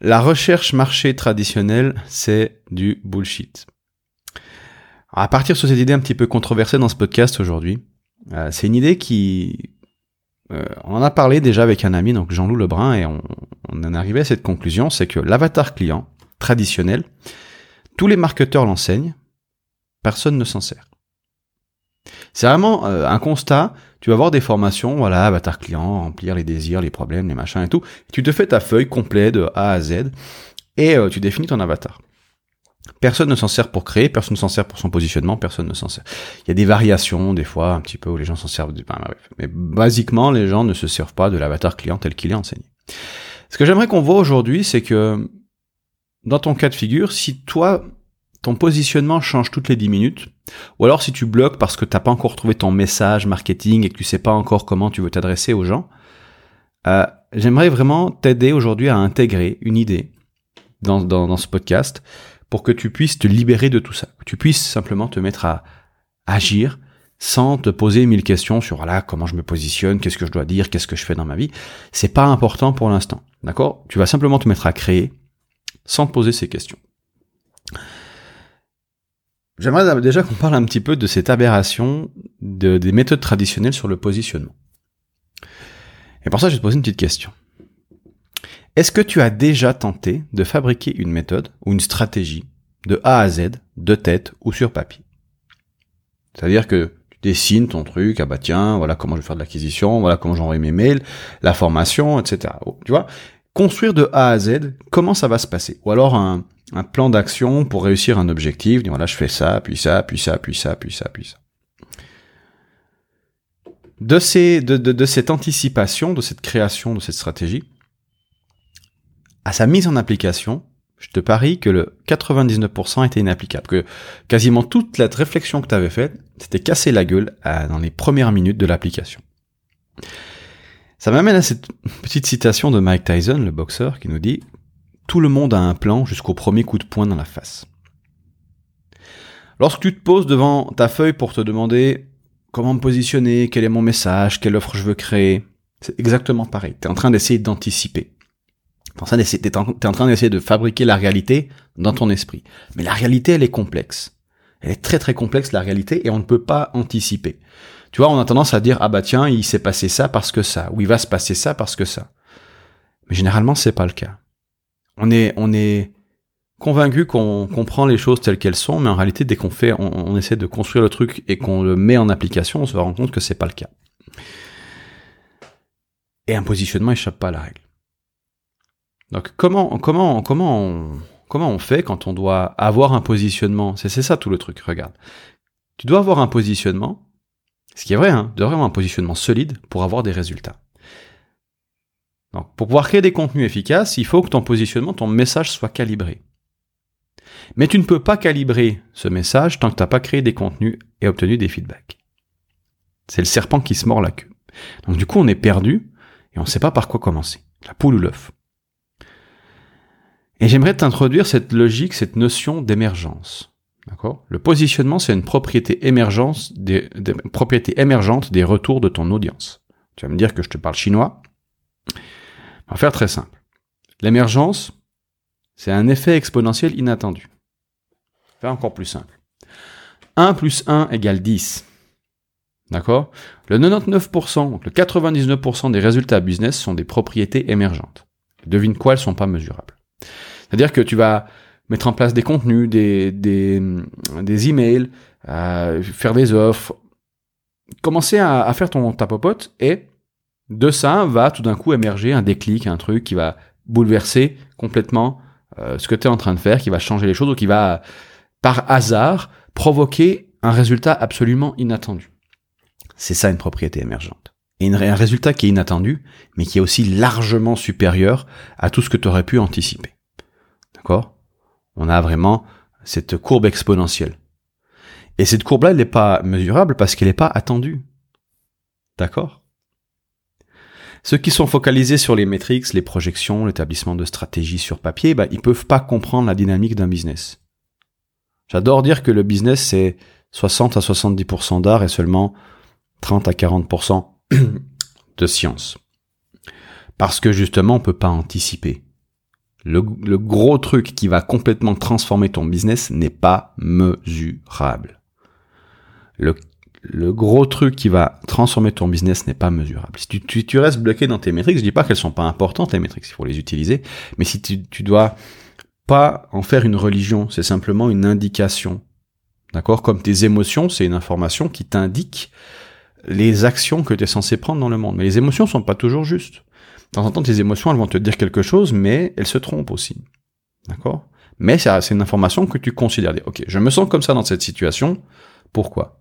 La recherche marché traditionnelle, c'est du bullshit. à partir sur cette idée un petit peu controversée dans ce podcast aujourd'hui, euh, c'est une idée qui, euh, on en a parlé déjà avec un ami, donc Jean-Loup Lebrun, et on, on en est arrivé à cette conclusion, c'est que l'avatar client traditionnel, tous les marketeurs l'enseignent, personne ne s'en sert. C'est vraiment euh, un constat. Tu vas voir des formations, voilà, avatar client, remplir les désirs, les problèmes, les machins et tout. Tu te fais ta feuille complète de A à Z et euh, tu définis ton avatar. Personne ne s'en sert pour créer, personne ne s'en sert pour son positionnement, personne ne s'en sert. Il y a des variations des fois un petit peu où les gens s'en servent. Mais basiquement, les gens ne se servent pas de l'avatar client tel qu'il est enseigné. Ce que j'aimerais qu'on voit aujourd'hui, c'est que dans ton cas de figure, si toi, ton positionnement change toutes les 10 minutes, ou alors si tu bloques parce que t'as pas encore trouvé ton message marketing et que tu sais pas encore comment tu veux t'adresser aux gens, euh, j'aimerais vraiment t'aider aujourd'hui à intégrer une idée dans, dans, ce podcast pour que tu puisses te libérer de tout ça, que tu puisses simplement te mettre à agir sans te poser mille questions sur voilà comment je me positionne, qu'est-ce que je dois dire, qu'est-ce que je fais dans ma vie. C'est pas important pour l'instant, d'accord? Tu vas simplement te mettre à créer sans te poser ces questions. J'aimerais déjà qu'on parle un petit peu de cette aberration de, des méthodes traditionnelles sur le positionnement. Et pour ça, je vais te poser une petite question. Est-ce que tu as déjà tenté de fabriquer une méthode ou une stratégie de A à Z, de tête ou sur papier? C'est-à-dire que tu dessines ton truc, ah bah tiens, voilà comment je vais faire de l'acquisition, voilà comment j'envoie mes mails, la formation, etc. Tu vois? Construire de A à Z, comment ça va se passer? Ou alors un, un plan d'action pour réussir un objectif. Voilà, je fais ça, puis ça, puis ça, puis ça, puis ça, puis ça. De, ces, de, de, de cette anticipation, de cette création, de cette stratégie, à sa mise en application, je te parie que le 99% était inapplicable, que quasiment toute la réflexion que tu avais faite, c'était casser la gueule dans les premières minutes de l'application. Ça m'amène à cette petite citation de Mike Tyson, le boxeur, qui nous dit tout le monde a un plan jusqu'au premier coup de poing dans la face. Lorsque tu te poses devant ta feuille pour te demander comment me positionner, quel est mon message, quelle offre je veux créer, c'est exactement pareil. Tu es en train d'essayer d'anticiper. Tu en train d'essayer de fabriquer la réalité dans ton esprit. Mais la réalité, elle est complexe. Elle est très très complexe, la réalité, et on ne peut pas anticiper. Tu vois, on a tendance à dire, ah bah tiens, il s'est passé ça parce que ça, ou il va se passer ça parce que ça. Mais généralement, c'est pas le cas on est, on est convaincu qu'on comprend les choses telles qu'elles sont, mais en réalité, dès qu'on fait, on, essaie de construire le truc et qu'on le met en application, on se rend compte que c'est pas le cas. Et un positionnement échappe pas à la règle. Donc comment, comment, comment, on, comment on fait quand on doit avoir un positionnement? C'est ça tout le truc. Regarde, tu dois avoir un positionnement, ce qui est vrai, hein, tu dois avoir un positionnement solide pour avoir des résultats pour pouvoir créer des contenus efficaces, il faut que ton positionnement, ton message soit calibré. Mais tu ne peux pas calibrer ce message tant que tu n'as pas créé des contenus et obtenu des feedbacks. C'est le serpent qui se mord la queue. Donc du coup, on est perdu et on ne sait pas par quoi commencer. La poule ou l'œuf. Et j'aimerais t'introduire cette logique, cette notion d'émergence. Le positionnement, c'est une propriété émergente des retours de ton audience. Tu vas me dire que je te parle chinois. On va faire très simple. L'émergence, c'est un effet exponentiel inattendu. Faire encore plus simple. 1 plus 1 égale 10. D'accord? Le 99%, donc le 99% des résultats business sont des propriétés émergentes. Devine quoi, elles sont pas mesurables. C'est-à-dire que tu vas mettre en place des contenus, des, des, des emails, euh, faire des offres, commencer à, à faire ton ta popote et de ça va tout d'un coup émerger un déclic, un truc qui va bouleverser complètement euh, ce que tu es en train de faire, qui va changer les choses ou qui va, par hasard, provoquer un résultat absolument inattendu. C'est ça une propriété émergente. Et un résultat qui est inattendu, mais qui est aussi largement supérieur à tout ce que tu aurais pu anticiper. D'accord? On a vraiment cette courbe exponentielle. Et cette courbe-là, elle n'est pas mesurable parce qu'elle n'est pas attendue. D'accord? Ceux qui sont focalisés sur les métriques, les projections, l'établissement de stratégies sur papier, bah, ils peuvent pas comprendre la dynamique d'un business. J'adore dire que le business, c'est 60 à 70% d'art et seulement 30 à 40% de science. Parce que justement, on peut pas anticiper Le, gros truc qui va complètement transformer ton business n'est pas mesurable. Le, le gros truc qui va transformer ton business n'est pas mesurable. Si tu, tu, tu, restes bloqué dans tes métriques, je dis pas qu'elles sont pas importantes les métriques, il faut les utiliser, mais si tu, tu dois pas en faire une religion, c'est simplement une indication. D'accord? Comme tes émotions, c'est une information qui t'indique les actions que tu es censé prendre dans le monde. Mais les émotions sont pas toujours justes. De temps en temps, tes émotions, elles vont te dire quelque chose, mais elles se trompent aussi. D'accord? Mais c'est une information que tu considères. Ok, je me sens comme ça dans cette situation. Pourquoi?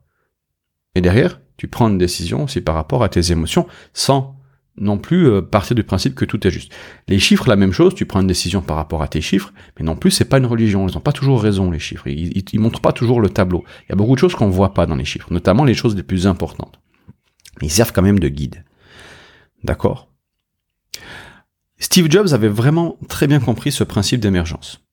Et derrière, tu prends une décision aussi par rapport à tes émotions, sans non plus euh, partir du principe que tout est juste. Les chiffres, la même chose, tu prends une décision par rapport à tes chiffres, mais non plus c'est pas une religion, ils n'ont pas toujours raison les chiffres, ils, ils, montrent pas toujours le tableau. Il y a beaucoup de choses qu'on voit pas dans les chiffres, notamment les choses les plus importantes. Ils servent quand même de guide. D'accord? Steve Jobs avait vraiment très bien compris ce principe d'émergence.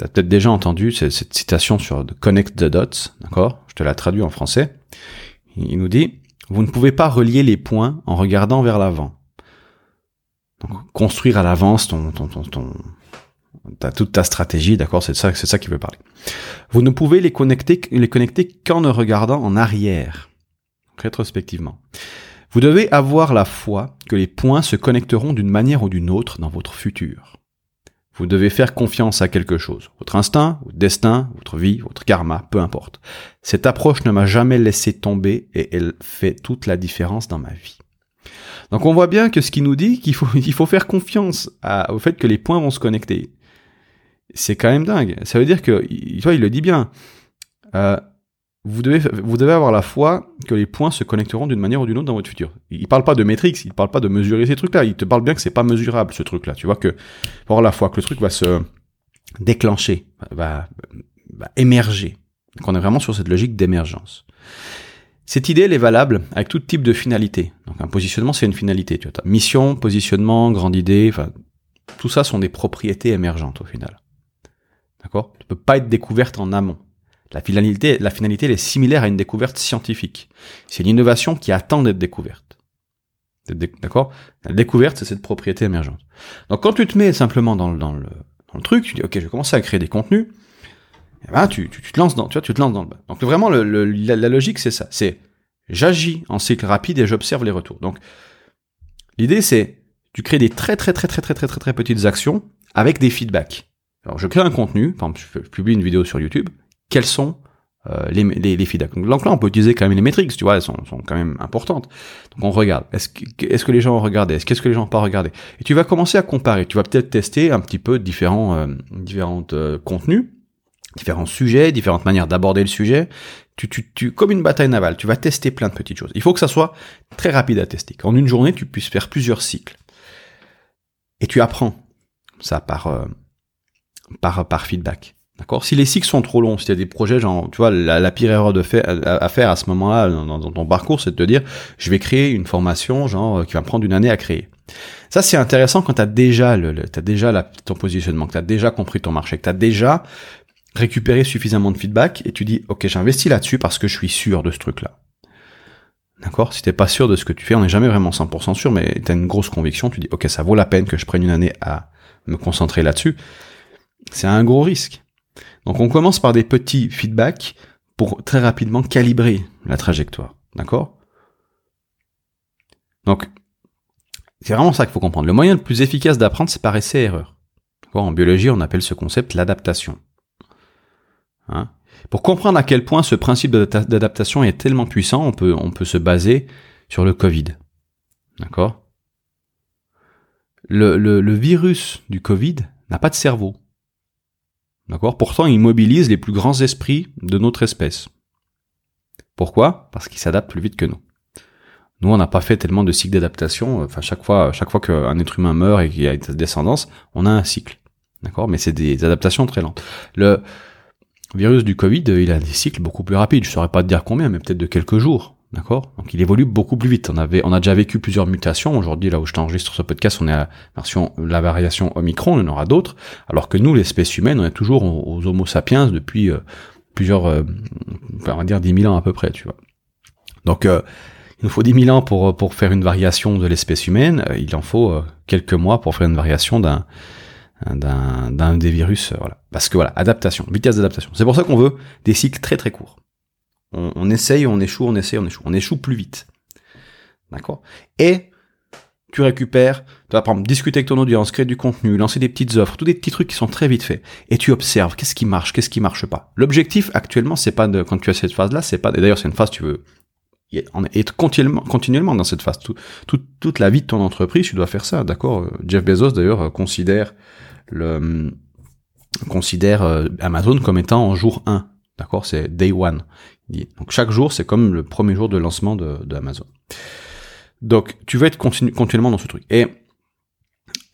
Tu as peut-être déjà entendu cette, citation sur Connect the Dots, d'accord? Je te la traduis en français. Il nous dit vous ne pouvez pas relier les points en regardant vers l'avant. Donc, construire à l'avance ton, ton, ton, ton toute ta stratégie, d'accord, c'est ça, c'est ça qui veut parler. Vous ne pouvez les connecter, les connecter qu'en ne regardant en arrière, rétrospectivement. Vous devez avoir la foi que les points se connecteront d'une manière ou d'une autre dans votre futur. Vous devez faire confiance à quelque chose. Votre instinct, votre destin, votre vie, votre karma, peu importe. Cette approche ne m'a jamais laissé tomber et elle fait toute la différence dans ma vie. Donc on voit bien que ce qui nous dit qu'il faut, il faut faire confiance au fait que les points vont se connecter. C'est quand même dingue. Ça veut dire que, tu vois, il le dit bien. Euh, vous devez, vous devez avoir la foi que les points se connecteront d'une manière ou d'une autre dans votre futur. Il parle pas de métriques, il parle pas de mesurer ces trucs-là. Il te parle bien que c'est pas mesurable, ce truc-là. Tu vois que, pour avoir la foi que le truc va se déclencher, va, va émerger. Donc on est vraiment sur cette logique d'émergence. Cette idée, elle est valable avec tout type de finalité. Donc un positionnement, c'est une finalité. Tu vois, mission, positionnement, grande idée, enfin, tout ça sont des propriétés émergentes au final. D'accord? Tu peux pas être découverte en amont. La finalité, la finalité elle est similaire à une découverte scientifique. C'est une innovation qui attend d'être découverte. D'accord? La découverte, c'est cette propriété émergente. Donc quand tu te mets simplement dans le, dans le, dans le truc, tu dis, ok, je vais commencer à créer des contenus, eh ben, tu, tu, te lances dans, tu vois, tu te lances dans le bas. Donc vraiment, le, la, la, logique, c'est ça. C'est j'agis en cycle rapide et j'observe les retours. Donc l'idée, c'est tu crées des très très très très très très très très petites actions avec des feedbacks. Alors je crée un contenu, par exemple, je publie une vidéo sur YouTube, quels sont euh, les, les, les feedbacks. Donc là, on peut utiliser quand même les métriques, tu vois, elles sont, sont quand même importantes. Donc on regarde. Est-ce que, est-ce que les gens ont regardé? Est-ce qu'est-ce que les gens n'ont pas regardé? Et tu vas commencer à comparer. Tu vas peut-être tester un petit peu différents, euh, différentes euh, contenus, différents sujets, différentes manières d'aborder le sujet. Tu, tu, tu, comme une bataille navale, tu vas tester plein de petites choses. Il faut que ça soit très rapide à tester. Qu'en une journée, tu puisses faire plusieurs cycles. Et tu apprends ça par, euh, par, par feedback. D'accord Si les cycles sont trop longs, si tu as des projets, genre, tu vois, la, pire erreur de à, faire à ce moment-là dans, ton parcours, c'est de te dire, je vais créer une formation, genre, euh, qui va me prendre une année à créer. Ça, c'est intéressant quand tu as déjà le, déjà la, ton positionnement, que tu as déjà compris ton marché, que tu as déjà récupéré suffisamment de feedback et tu dis, ok, j'investis là-dessus parce que je suis sûr de ce truc-là. D'accord? Si t'es pas sûr de ce que tu fais, on n'est jamais vraiment 100% sûr, mais tu as une grosse conviction, tu dis, ok, ça vaut la peine que je prenne une année à me concentrer là-dessus. C'est un gros risque. Donc on commence par des petits feedbacks pour très rapidement calibrer la trajectoire. D'accord? Donc, c'est vraiment ça qu'il faut comprendre. Le moyen le plus efficace d'apprendre, c'est par essai-erreur. En biologie, on appelle ce concept l'adaptation. Hein? Pour comprendre à quel point ce principe d'adaptation est tellement puissant, on peut, se baser sur le Covid. D'accord? Le virus du Covid n'a pas de cerveau. D'accord? Pourtant, il mobilise les plus grands esprits de notre espèce. Pourquoi? Parce qu'il s'adapte plus vite que nous. Nous, on n'a pas fait tellement de cycles d'adaptation. Enfin, chaque fois, chaque fois qu'un être humain meurt et qu'il y a une descendance, on a un cycle. D'accord? Mais c'est des adaptations très lentes. Le virus du Covid, il a des cycles beaucoup plus rapides. Je saurais pas te dire combien, mais peut-être de quelques jours. D'accord? Donc il évolue beaucoup plus vite. On avait, on a déjà vécu plusieurs mutations. Aujourd'hui, là où je t'enregistre ce podcast, on est à la version, la variation Omicron, on en aura d'autres. Alors que nous, l'espèce humaine, on est toujours aux Homo sapiens depuis euh, plusieurs, euh, on va dire 10 000 ans à peu près, tu vois. Donc, euh, il nous faut 10 000 ans pour, pour faire une variation de l'espèce humaine, il en faut quelques mois pour faire une variation d'un, d'un, d'un des virus, voilà. Parce que voilà, adaptation, vitesse d'adaptation. C'est pour ça qu'on veut des cycles très très courts. On, on essaye, on échoue, on essaye, on échoue. On échoue plus vite. D'accord? Et tu récupères, tu vas prendre, discuter avec ton audience, créer du contenu, lancer des petites offres, tous des petits trucs qui sont très vite faits. Et tu observes qu'est-ce qui marche, qu'est-ce qui marche pas? L'objectif actuellement, c'est pas de, quand tu as cette phase-là, c'est pas, d'ailleurs c'est une phase, tu veux être continuellement, continuellement dans cette phase. toute la vie de ton entreprise, tu dois faire ça, d'accord? Jeff Bezos d'ailleurs euh, considère le considère euh, Amazon comme étant en jour 1, d'accord? C'est day one. Donc chaque jour, c'est comme le premier jour de lancement de, Amazon. Donc, tu vas être continu, continuellement dans ce truc. Et,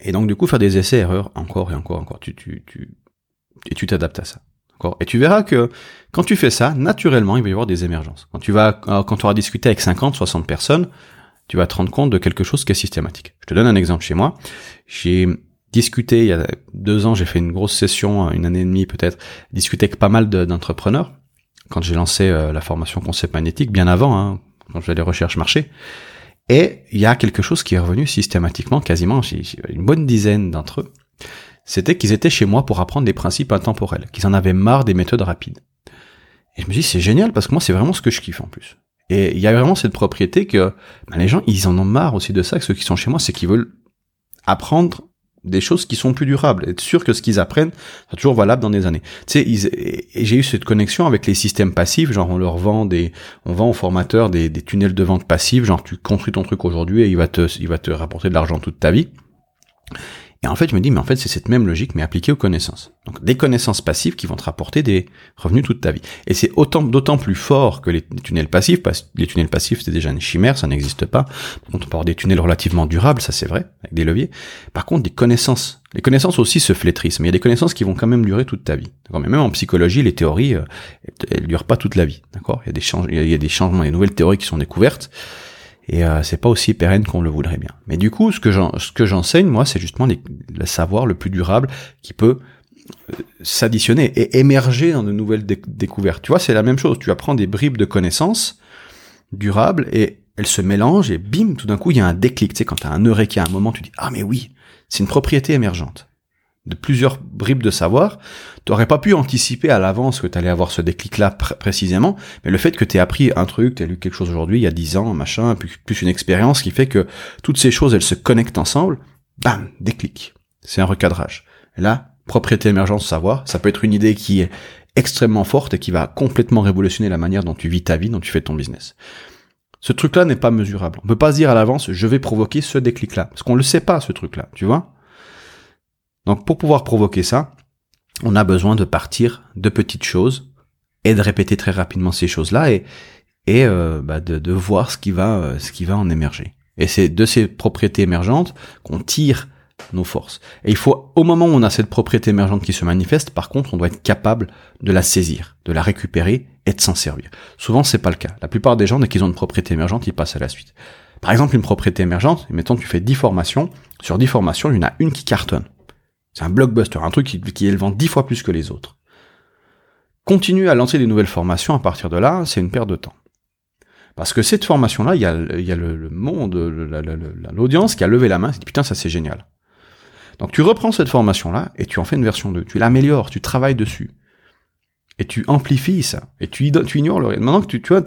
et donc, du coup, faire des essais, erreurs, encore et encore, encore. Tu, tu, et tu t'adaptes à ça. Et tu verras que quand tu fais ça, naturellement, il va y avoir des émergences. Quand tu vas, euh, quand tu auras discuté avec 50, 60 personnes, tu vas te rendre compte de quelque chose qui est systématique. Je te donne un exemple chez moi. J'ai discuté, il y a deux ans, j'ai fait une grosse session, une année et demie peut-être, discuté avec pas mal d'entrepreneurs quand j'ai lancé euh, la formation concept magnétique, bien avant, hein, quand je faisais les recherches marché. Et il y a quelque chose qui est revenu systématiquement, quasiment une bonne dizaine d'entre eux. C'était qu'ils étaient chez moi pour apprendre des principes intemporels, qu'ils en avaient marre des méthodes rapides. Et je me dis, c'est génial parce que moi, c'est vraiment ce que je kiffe en plus. Et il y a vraiment cette propriété que ben, les gens, ils en ont marre aussi de ça, que ceux qui sont chez moi, c'est qu'ils veulent apprendre des choses qui sont plus durables, être sûr que ce qu'ils apprennent sera toujours valable dans des années. Tu sais, j'ai eu cette connexion avec les systèmes passifs, genre on leur vend des, on vend aux formateurs des, des tunnels de vente passifs, genre tu construis ton truc aujourd'hui et il va te, il va te rapporter de l'argent toute ta vie. Et en fait, je me dis, mais en fait, c'est cette même logique, mais appliquée aux connaissances. Donc, des connaissances passives qui vont te rapporter des revenus toute ta vie. Et c'est autant, d'autant plus fort que les, tunnels passifs, parce que les tunnels passifs, c'est déjà une chimère, ça n'existe pas. On peut avoir des tunnels relativement durables, ça c'est vrai, avec des leviers. Par contre, des connaissances. Les connaissances aussi se flétrissent, mais il y a des connaissances qui vont quand même durer toute ta vie. Mais même en psychologie, les théories, euh, elles, durent pas toute la vie. D'accord? Il y a des changements, il y a des changements, il y a des nouvelles théories qui sont découvertes et euh, c'est pas aussi pérenne qu'on le voudrait bien. Mais du coup, ce que j'enseigne moi, c'est justement le savoir le plus durable qui peut euh, s'additionner et émerger dans de nouvelles découvertes. Tu vois, c'est la même chose. Tu apprends des bribes de connaissances durables et elles se mélangent et bim, tout d'un coup, il y a un déclic. Tu sais, quand tu as un eureka, un moment, tu dis ah mais oui, c'est une propriété émergente de plusieurs bribes de savoir, tu n'aurais pas pu anticiper à l'avance que tu allais avoir ce déclic-là précisément, mais le fait que tu aies appris un truc, tu as lu quelque chose aujourd'hui, il y a dix ans, machin, plus, plus une expérience qui fait que toutes ces choses, elles se connectent ensemble, bam, déclic. C'est un recadrage. Et là, propriété émergente savoir, ça peut être une idée qui est extrêmement forte et qui va complètement révolutionner la manière dont tu vis ta vie, dont tu fais ton business. Ce truc-là n'est pas mesurable. On peut pas se dire à l'avance, je vais provoquer ce déclic-là. Parce qu'on le sait pas, ce truc-là, tu vois? Donc pour pouvoir provoquer ça, on a besoin de partir de petites choses et de répéter très rapidement ces choses-là et, et euh, bah de, voir ce qui va euh, ce qui va en émerger. Et c'est de ces propriétés émergentes qu'on tire nos forces. Et il faut, au moment où on a cette propriété émergente qui se manifeste, par contre, on doit être capable de la saisir, de la récupérer et de s'en servir. Souvent, c'est pas le cas. La plupart des gens, dès qu'ils ont une propriété émergente, ils passent à la suite. Par exemple, une propriété émergente, mettons, tu fais 10 formations. Sur 10 formations, il y en a une qui cartonne. C'est un blockbuster, un truc qui, qui le vend dix fois plus que les autres. Continuer à lancer des nouvelles formations à partir de là, c'est une perte de temps. Parce que cette formation-là, il y a, y a le, monde, l'audience qui a levé la main, dit putain, ça c'est génial. Donc tu reprends cette formation-là et tu en fais une version 2. Tu l'améliores, tu travailles dessus. Et tu amplifies ça. Et tu, tu ignores le Maintenant que tu, tu vois,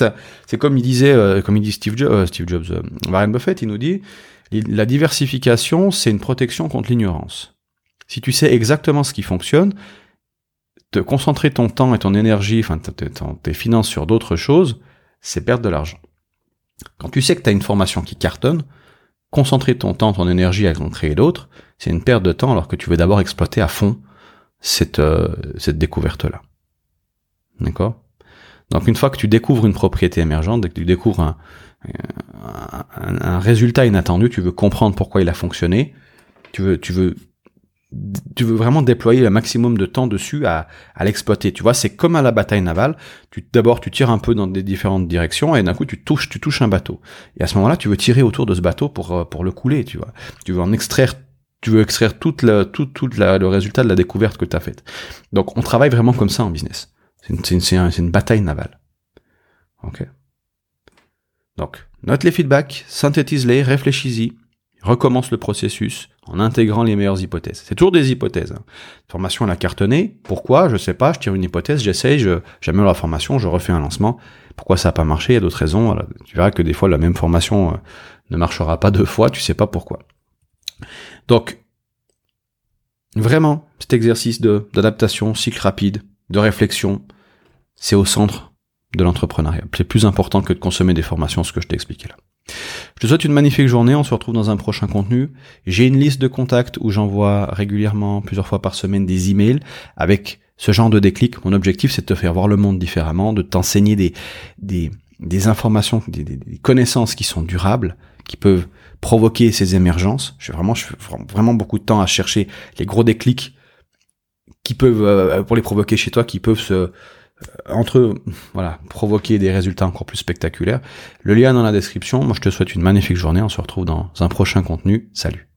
c'est comme il disait, euh, comme il dit Steve, Jobs, euh, Steve Jobs, euh, Warren Buffett, il nous dit, la diversification, c'est une protection contre l'ignorance. Si tu sais exactement ce qui fonctionne, te concentrer ton temps et ton énergie, enfin tes finances sur d'autres choses, c'est perdre de l'argent. Quand tu sais que tu as une formation qui cartonne, concentrer ton temps, ton énergie à en créer d'autres, c'est une perte de temps alors que tu veux d'abord exploiter à fond cette, euh, découverte-là. D'accord? Donc une fois que tu découvres une propriété émergente, que tu découvres un, un, un, résultat inattendu, tu veux comprendre pourquoi il a fonctionné, tu veux, tu veux tu veux vraiment déployer le maximum de temps dessus à, à l'exploiter. Tu vois, c'est comme à la bataille navale. Tu d'abord tu tires un peu dans des différentes directions et d'un coup tu touches tu touches un bateau. Et à ce moment-là, tu veux tirer autour de ce bateau pour euh, pour le couler. Tu vois, tu veux en extraire tu veux extraire toute la, tout, tout le résultat de la découverte que tu as faite. Donc on travaille vraiment comme ça en business. C'est une, une, une bataille navale. Ok. Donc note les feedbacks, synthétise-les, réfléchis-y, recommence le processus en intégrant les meilleures hypothèses. C'est toujours des hypothèses. Hein. Formation à la cartonnée. Pourquoi? Je sais pas. Je tire une hypothèse, j'essaye, je, j'améliore la formation, je refais un lancement. Pourquoi ça n'a pas marché? Il y a d'autres raisons. tu verras que des fois la même formation euh, ne marchera pas deux fois. Tu sais pas pourquoi. Donc vraiment, cet exercice d'adaptation, cycle rapide, de réflexion, c'est au centre de l'entrepreneuriat. C'est plus important que de consommer des formations, ce que je t'ai expliqué là. Je te souhaite une magnifique journée, on se retrouve dans un prochain contenu. J'ai une liste de contacts où j'envoie régulièrement, plusieurs fois par semaine, des emails avec ce genre de déclic. Mon objectif, c'est de te faire voir le monde différemment, de t'enseigner des, des, des informations, des, des, connaissances qui sont durables, qui peuvent provoquer ces émergences. Je vraiment, je fais vraiment beaucoup de temps à chercher les gros déclics qui peuvent, euh, pour les provoquer chez toi, qui peuvent se, entre voilà, provoquer des résultats encore plus spectaculaires. Le lien dans la description. Moi, je te souhaite une magnifique journée. On se retrouve dans un prochain contenu. Salut.